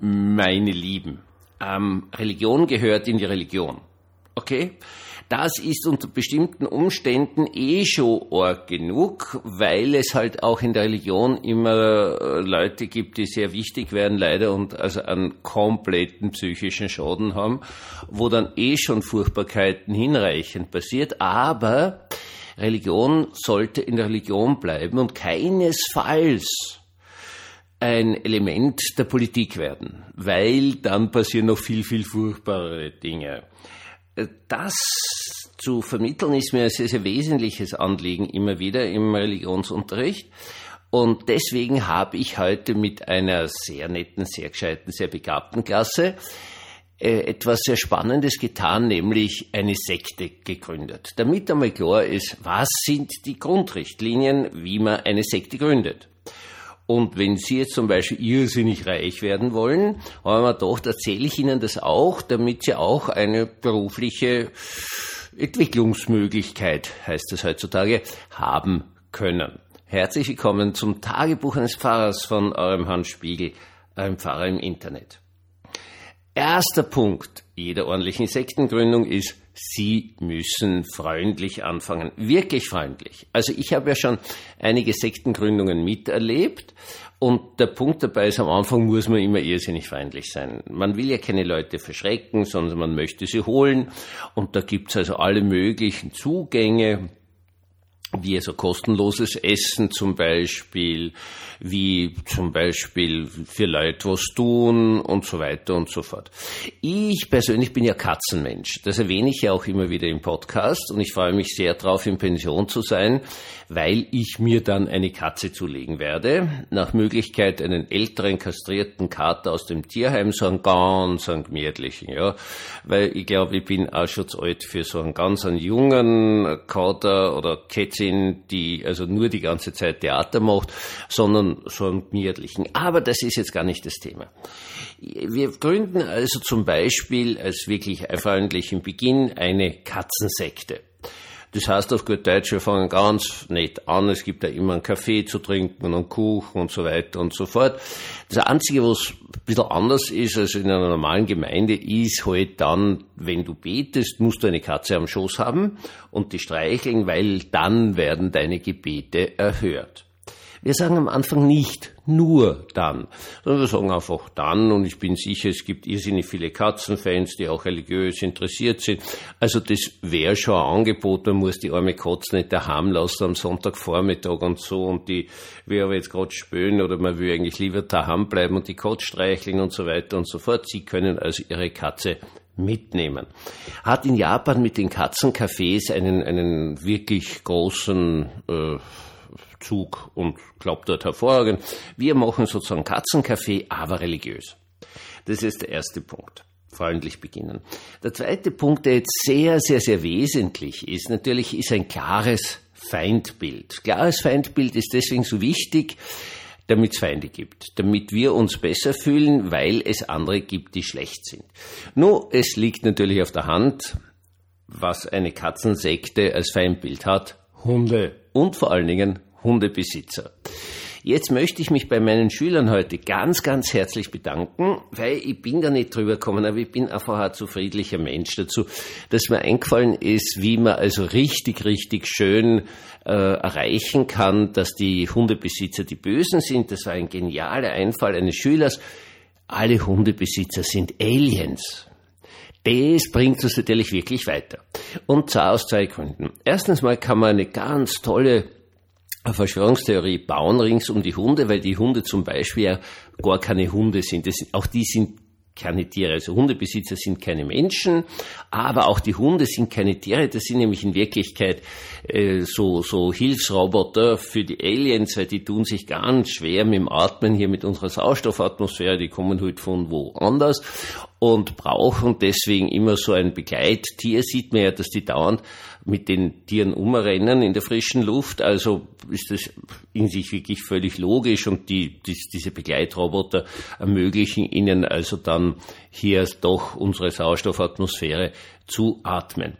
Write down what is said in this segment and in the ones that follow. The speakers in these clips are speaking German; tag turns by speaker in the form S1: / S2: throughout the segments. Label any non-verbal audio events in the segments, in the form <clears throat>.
S1: meine Lieben, ähm, Religion gehört in die Religion. Okay? Das ist unter bestimmten Umständen eh schon arg genug, weil es halt auch in der Religion immer äh, Leute gibt, die sehr wichtig werden, leider, und also einen kompletten psychischen Schaden haben, wo dann eh schon Furchtbarkeiten hinreichend passiert. Aber Religion sollte in der Religion bleiben und keinesfalls ein Element der Politik werden, weil dann passieren noch viel, viel furchtbarere Dinge. Das zu vermitteln ist mir ein sehr, sehr wesentliches Anliegen immer wieder im Religionsunterricht. Und deswegen habe ich heute mit einer sehr netten, sehr gescheiten, sehr begabten Klasse äh, etwas sehr Spannendes getan, nämlich eine Sekte gegründet. Damit einmal klar ist, was sind die Grundrichtlinien, wie man eine Sekte gründet. Und wenn Sie jetzt zum Beispiel irrsinnig reich werden wollen, haben wir gedacht, erzähle ich Ihnen das auch, damit Sie auch eine berufliche Entwicklungsmöglichkeit, heißt es heutzutage, haben können. Herzlich willkommen zum Tagebuch eines Pfarrers von eurem Hans Spiegel, einem Pfarrer im Internet. Erster Punkt jeder ordentlichen Sektengründung ist, Sie müssen freundlich anfangen. Wirklich freundlich. Also ich habe ja schon einige Sektengründungen miterlebt und der Punkt dabei ist, am Anfang muss man immer irrsinnig freundlich sein. Man will ja keine Leute verschrecken, sondern man möchte sie holen und da gibt's also alle möglichen Zugänge wie also kostenloses Essen zum Beispiel, wie zum Beispiel für Leute was tun und so weiter und so fort. Ich persönlich bin ja Katzenmensch. Das erwähne ich ja auch immer wieder im Podcast und ich freue mich sehr darauf, in Pension zu sein, weil ich mir dann eine Katze zulegen werde. Nach Möglichkeit einen älteren kastrierten Kater aus dem Tierheim, so einen ganz einen gemütlichen, ja. Weil ich glaube, ich bin auch schon zu alt für so einen ganz einen jungen Kater oder Kätzin, die also nur die ganze Zeit Theater macht, sondern so einen gemütlichen. Aber das ist jetzt gar nicht das Thema. Wir gründen also zum Beispiel als wirklich freundlichen Beginn eine Katzensekte. Das heißt auf gut Deutsch, wir fangen ganz nett an. Es gibt ja immer einen Kaffee zu trinken und einen Kuchen und so weiter und so fort. Das Einzige, was ein bisschen anders ist als in einer normalen Gemeinde, ist halt dann, wenn du betest, musst du eine Katze am Schoß haben und die streicheln, weil dann werden deine Gebete erhört. Wir sagen am Anfang nicht nur dann, sondern wir sagen einfach dann und ich bin sicher, es gibt irrsinnig viele Katzenfans, die auch religiös interessiert sind. Also das wäre schon ein Angebot, man muss die arme Katze nicht daheim lassen am Sonntagvormittag und so und die will aber jetzt gerade spülen oder man will eigentlich lieber daheim bleiben und die Katze streicheln und so weiter und so fort. Sie können also ihre Katze mitnehmen. Hat in Japan mit den Katzencafés einen, einen wirklich großen äh, Zug und klappt dort hervorragend. Wir machen sozusagen Katzenkaffee, aber religiös. Das ist der erste Punkt. Freundlich beginnen. Der zweite Punkt, der jetzt sehr, sehr, sehr wesentlich ist, natürlich ist ein klares Feindbild. Klares Feindbild ist deswegen so wichtig, damit es Feinde gibt, damit wir uns besser fühlen, weil es andere gibt, die schlecht sind. Nur, es liegt natürlich auf der Hand, was eine Katzensekte als Feindbild hat. Hunde und vor allen Dingen Hundebesitzer. Jetzt möchte ich mich bei meinen Schülern heute ganz, ganz herzlich bedanken, weil ich bin da nicht drüber gekommen, aber ich bin einfach ein zu friedlicher Mensch dazu, dass mir eingefallen ist, wie man also richtig, richtig schön äh, erreichen kann, dass die Hundebesitzer die Bösen sind. Das war ein genialer Einfall eines Schülers. Alle Hundebesitzer sind Aliens. Das bringt uns natürlich wirklich weiter. Und zwar aus zwei Gründen. Erstens mal kann man eine ganz tolle Verschwörungstheorie bauen rings um die Hunde, weil die Hunde zum Beispiel ja gar keine Hunde sind. Das, auch die sind keine Tiere. Also Hundebesitzer sind keine Menschen, aber auch die Hunde sind keine Tiere. Das sind nämlich in Wirklichkeit äh, so, so Hilfsroboter für die Aliens, weil die tun sich ganz schwer mit dem Atmen hier mit unserer Sauerstoffatmosphäre. Die kommen halt von woanders und brauchen deswegen immer so ein Begleittier. Sieht man ja, dass die dauernd mit den Tieren umrennen in der frischen Luft. Also ist das in sich wirklich völlig logisch und die, die, diese Begleitroboter ermöglichen ihnen also dann hier doch unsere Sauerstoffatmosphäre zu atmen.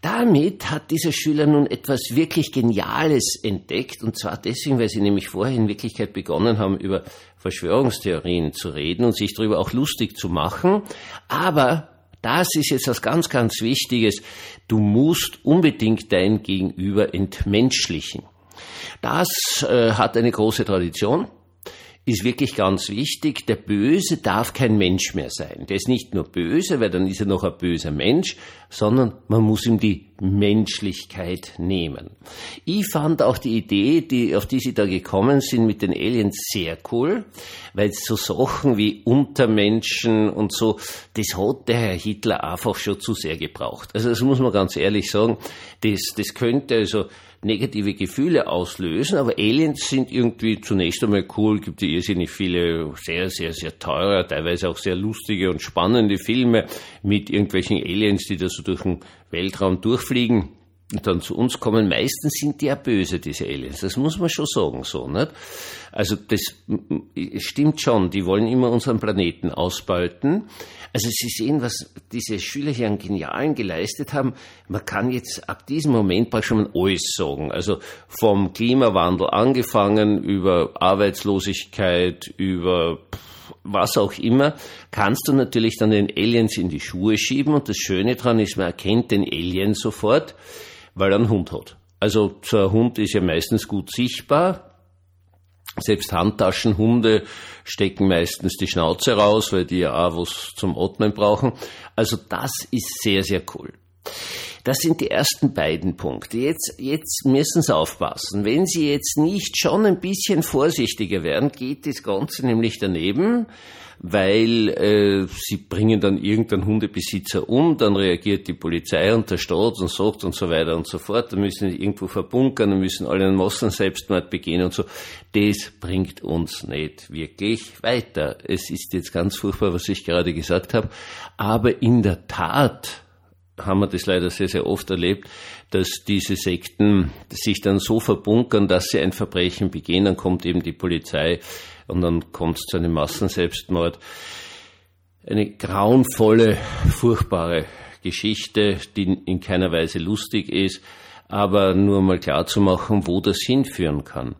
S1: Damit hat dieser Schüler nun etwas wirklich Geniales entdeckt und zwar deswegen, weil sie nämlich vorher in Wirklichkeit begonnen haben, über Verschwörungstheorien zu reden und sich darüber auch lustig zu machen. Aber das ist jetzt was ganz, ganz Wichtiges. Du musst unbedingt dein Gegenüber entmenschlichen. Das äh, hat eine große Tradition ist wirklich ganz wichtig. Der Böse darf kein Mensch mehr sein. Der ist nicht nur böse, weil dann ist er noch ein böser Mensch, sondern man muss ihm die Menschlichkeit nehmen. Ich fand auch die Idee, die, auf die Sie da gekommen sind mit den Aliens sehr cool, weil so Sachen wie Untermenschen und so, das hat der Herr Hitler einfach schon zu sehr gebraucht. Also das muss man ganz ehrlich sagen. Das, das könnte also negative Gefühle auslösen, aber Aliens sind irgendwie zunächst einmal cool, gibt ja irrsinnig viele sehr, sehr, sehr teure, teilweise auch sehr lustige und spannende Filme mit irgendwelchen Aliens, die da so durch den Weltraum durchfliegen und dann zu uns kommen. Meistens sind die ja böse, diese Aliens. Das muss man schon sagen, so, nicht? Also, das stimmt schon. Die wollen immer unseren Planeten ausbeuten. Also Sie sehen, was diese Schüler hier an Genialen geleistet haben. Man kann jetzt ab diesem Moment praktisch schon alles sagen. Also vom Klimawandel angefangen über Arbeitslosigkeit, über was auch immer, kannst du natürlich dann den Aliens in die Schuhe schieben. Und das Schöne daran ist, man erkennt den Alien sofort, weil er einen Hund hat. Also so ein Hund ist ja meistens gut sichtbar. Selbst Handtaschenhunde stecken meistens die Schnauze raus, weil die ja auch was zum Atmen brauchen. Also das ist sehr, sehr cool. Das sind die ersten beiden Punkte. Jetzt, jetzt müssen Sie aufpassen. Wenn Sie jetzt nicht schon ein bisschen vorsichtiger werden, geht das Ganze nämlich daneben, weil äh, Sie bringen dann irgendeinen Hundebesitzer um, dann reagiert die Polizei und der Staat und sagt und so weiter und so fort. Dann müssen Sie irgendwo verbunkern, dann müssen alle einen Massenselbstmord begehen und so. Das bringt uns nicht wirklich weiter. Es ist jetzt ganz furchtbar, was ich gerade gesagt habe, aber in der Tat haben wir das leider sehr, sehr oft erlebt, dass diese Sekten sich dann so verbunkern, dass sie ein Verbrechen begehen, dann kommt eben die Polizei und dann kommt es zu einem Massenselbstmord. Eine grauenvolle, furchtbare Geschichte, die in keiner Weise lustig ist, aber nur mal klar zu machen, wo das hinführen kann.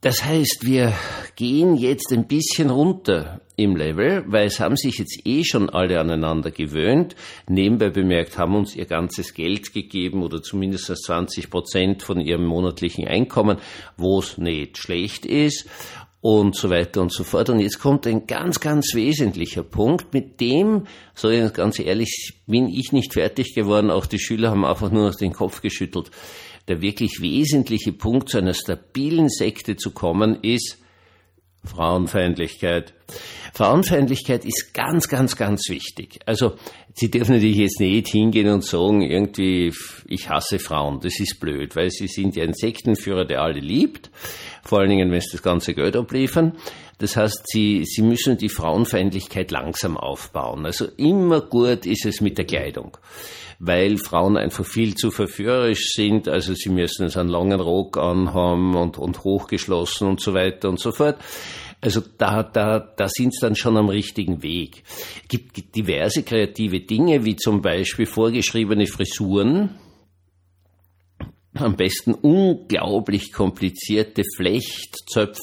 S1: Das heißt, wir gehen jetzt ein bisschen runter im Level, weil es haben sich jetzt eh schon alle aneinander gewöhnt. Nebenbei bemerkt, haben uns ihr ganzes Geld gegeben oder zumindest 20 Prozent von ihrem monatlichen Einkommen, wo es nicht schlecht ist und so weiter und so fort. Und jetzt kommt ein ganz, ganz wesentlicher Punkt, mit dem, so ganz ehrlich, bin ich nicht fertig geworden. Auch die Schüler haben einfach nur noch den Kopf geschüttelt der wirklich wesentliche Punkt zu einer stabilen Sekte zu kommen, ist Frauenfeindlichkeit. Frauenfeindlichkeit ist ganz, ganz, ganz wichtig. Also, Sie dürfen natürlich jetzt nicht hingehen und sagen, irgendwie, ich hasse Frauen. Das ist blöd, weil Sie sind ja ein Sektenführer, der alle liebt. Vor allen Dingen, wenn Sie das ganze Geld abliefern. Das heißt, Sie, Sie müssen die Frauenfeindlichkeit langsam aufbauen. Also immer gut ist es mit der Kleidung weil Frauen einfach viel zu verführerisch sind. Also sie müssen es einen langen Rock anhaben und, und hochgeschlossen und so weiter und so fort. Also da, da, da sind sie dann schon am richtigen Weg. Es gibt diverse kreative Dinge, wie zum Beispiel vorgeschriebene Frisuren, am besten unglaublich komplizierte Flechtzöpfe,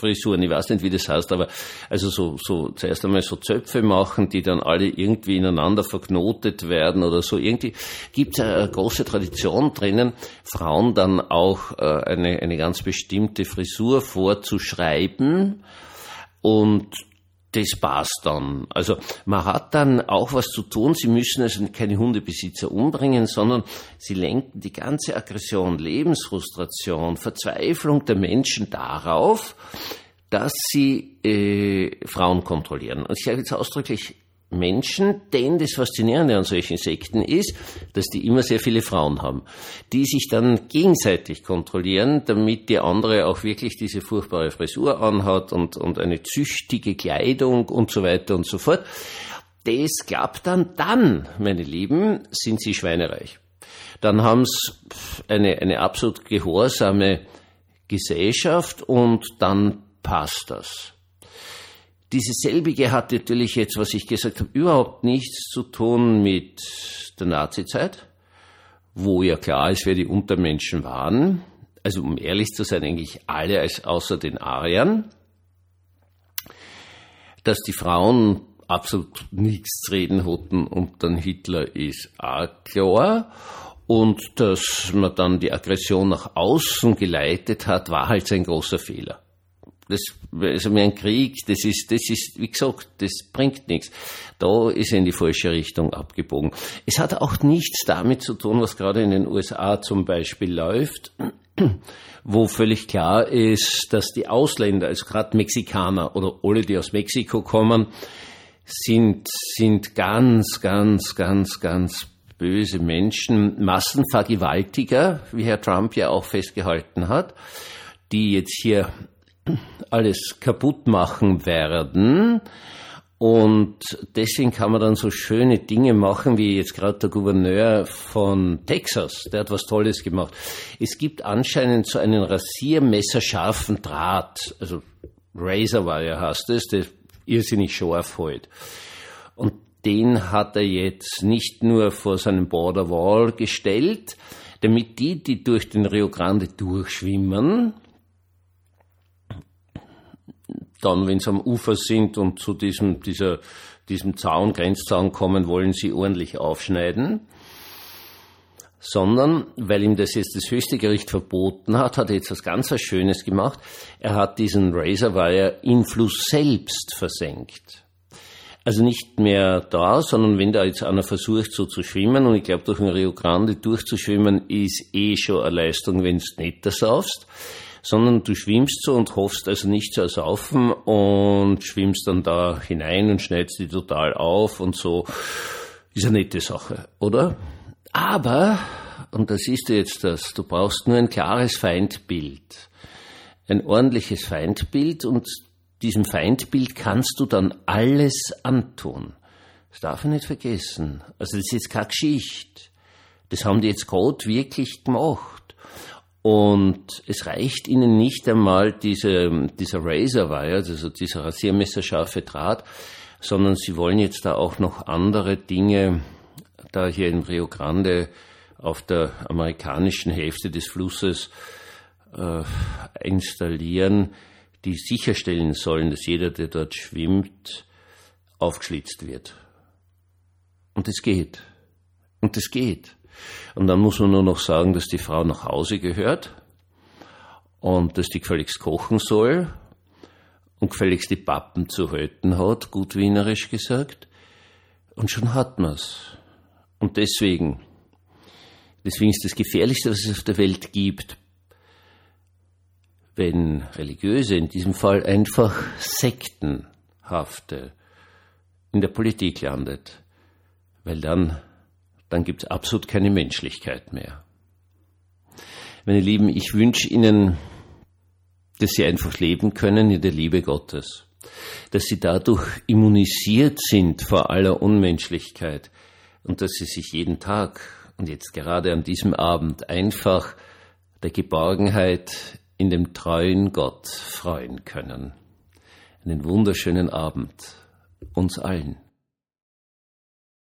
S1: Frisuren, ich weiß nicht, wie das heißt, aber also so, so zuerst einmal so Zöpfe machen, die dann alle irgendwie ineinander verknotet werden oder so. Irgendwie gibt es eine große Tradition drinnen, Frauen dann auch eine, eine ganz bestimmte Frisur vorzuschreiben und das passt dann. Also man hat dann auch was zu tun. Sie müssen also keine Hundebesitzer umbringen, sondern sie lenken die ganze Aggression, Lebensfrustration, Verzweiflung der Menschen darauf, dass sie äh, Frauen kontrollieren. Und ich sage jetzt ausdrücklich Menschen, denn das Faszinierende an solchen Sekten ist, dass die immer sehr viele Frauen haben, die sich dann gegenseitig kontrollieren, damit die andere auch wirklich diese furchtbare Frisur anhat und, und eine züchtige Kleidung und so weiter und so fort. Das klappt dann, dann, meine Lieben, sind sie schweinereich. Dann haben sie eine, eine absolut gehorsame Gesellschaft und dann passt das. Diese selbige hat natürlich jetzt, was ich gesagt habe, überhaupt nichts zu tun mit der Nazizeit, wo ja klar ist, wer die Untermenschen waren. Also um ehrlich zu sein, eigentlich alle als außer den Ariern. dass die Frauen absolut nichts reden hatten und dann Hitler ist auch klar. Und dass man dann die Aggression nach außen geleitet hat, war halt ein großer Fehler. Das, also ein Krieg, das ist, das ist, wie gesagt, das bringt nichts. Da ist er in die falsche Richtung abgebogen. Es hat auch nichts damit zu tun, was gerade in den USA zum Beispiel läuft, <clears throat> wo völlig klar ist, dass die Ausländer, also gerade Mexikaner oder alle, die aus Mexiko kommen, sind, sind ganz, ganz, ganz, ganz böse Menschen, Massenvergewaltiger, wie Herr Trump ja auch festgehalten hat, die jetzt hier alles kaputt machen werden. Und deswegen kann man dann so schöne Dinge machen, wie jetzt gerade der Gouverneur von Texas, der hat was Tolles gemacht. Es gibt anscheinend so einen rasiermesserscharfen Draht, also Razorwire heißt es, der irrsinnig scharf hält. Und den hat er jetzt nicht nur vor seinem Border Wall gestellt, damit die, die durch den Rio Grande durchschwimmen, dann, wenn sie am Ufer sind und zu diesem, dieser, diesem Zaun, Grenzzaun kommen, wollen sie ordentlich aufschneiden. Sondern, weil ihm das jetzt das höchste Gericht verboten hat, hat er jetzt was ganz was Schönes gemacht. Er hat diesen Razorwire im Fluss selbst versenkt. Also nicht mehr da, sondern wenn da jetzt einer versucht, so zu schwimmen, und ich glaube, durch den Rio Grande durchzuschwimmen, ist eh schon eine Leistung, wenn du nicht das saufst sondern du schwimmst so und hoffst also nicht zu ersaufen und schwimmst dann da hinein und schneidest die total auf und so. Ist eine nette Sache, oder? Aber, und das ist jetzt das, du brauchst nur ein klares Feindbild. Ein ordentliches Feindbild und diesem Feindbild kannst du dann alles antun. Das darf ich nicht vergessen. Also das ist jetzt keine Geschichte. Das haben die jetzt gerade wirklich gemacht. Und es reicht ihnen nicht einmal diese, dieser Razorwire, also dieser rasiermesserscharfe Draht, sondern sie wollen jetzt da auch noch andere Dinge da hier in Rio Grande auf der amerikanischen Hälfte des Flusses äh, installieren, die sicherstellen sollen, dass jeder, der dort schwimmt, aufgeschlitzt wird. Und es geht. Und es geht. Und dann muss man nur noch sagen, dass die Frau nach Hause gehört und dass die gefälligst kochen soll und gefälligst die Pappen zu halten hat, gut wienerisch gesagt. Und schon hat man's. Und deswegen, deswegen ist das Gefährlichste, was es auf der Welt gibt, wenn Religiöse, in diesem Fall einfach Sektenhafte, in der Politik landet. Weil dann dann gibt es absolut keine Menschlichkeit mehr. Meine Lieben, ich wünsche Ihnen, dass Sie einfach leben können in der Liebe Gottes, dass Sie dadurch immunisiert sind vor aller Unmenschlichkeit und dass Sie sich jeden Tag und jetzt gerade an diesem Abend einfach der Geborgenheit in dem treuen Gott freuen können. Einen wunderschönen Abend uns allen.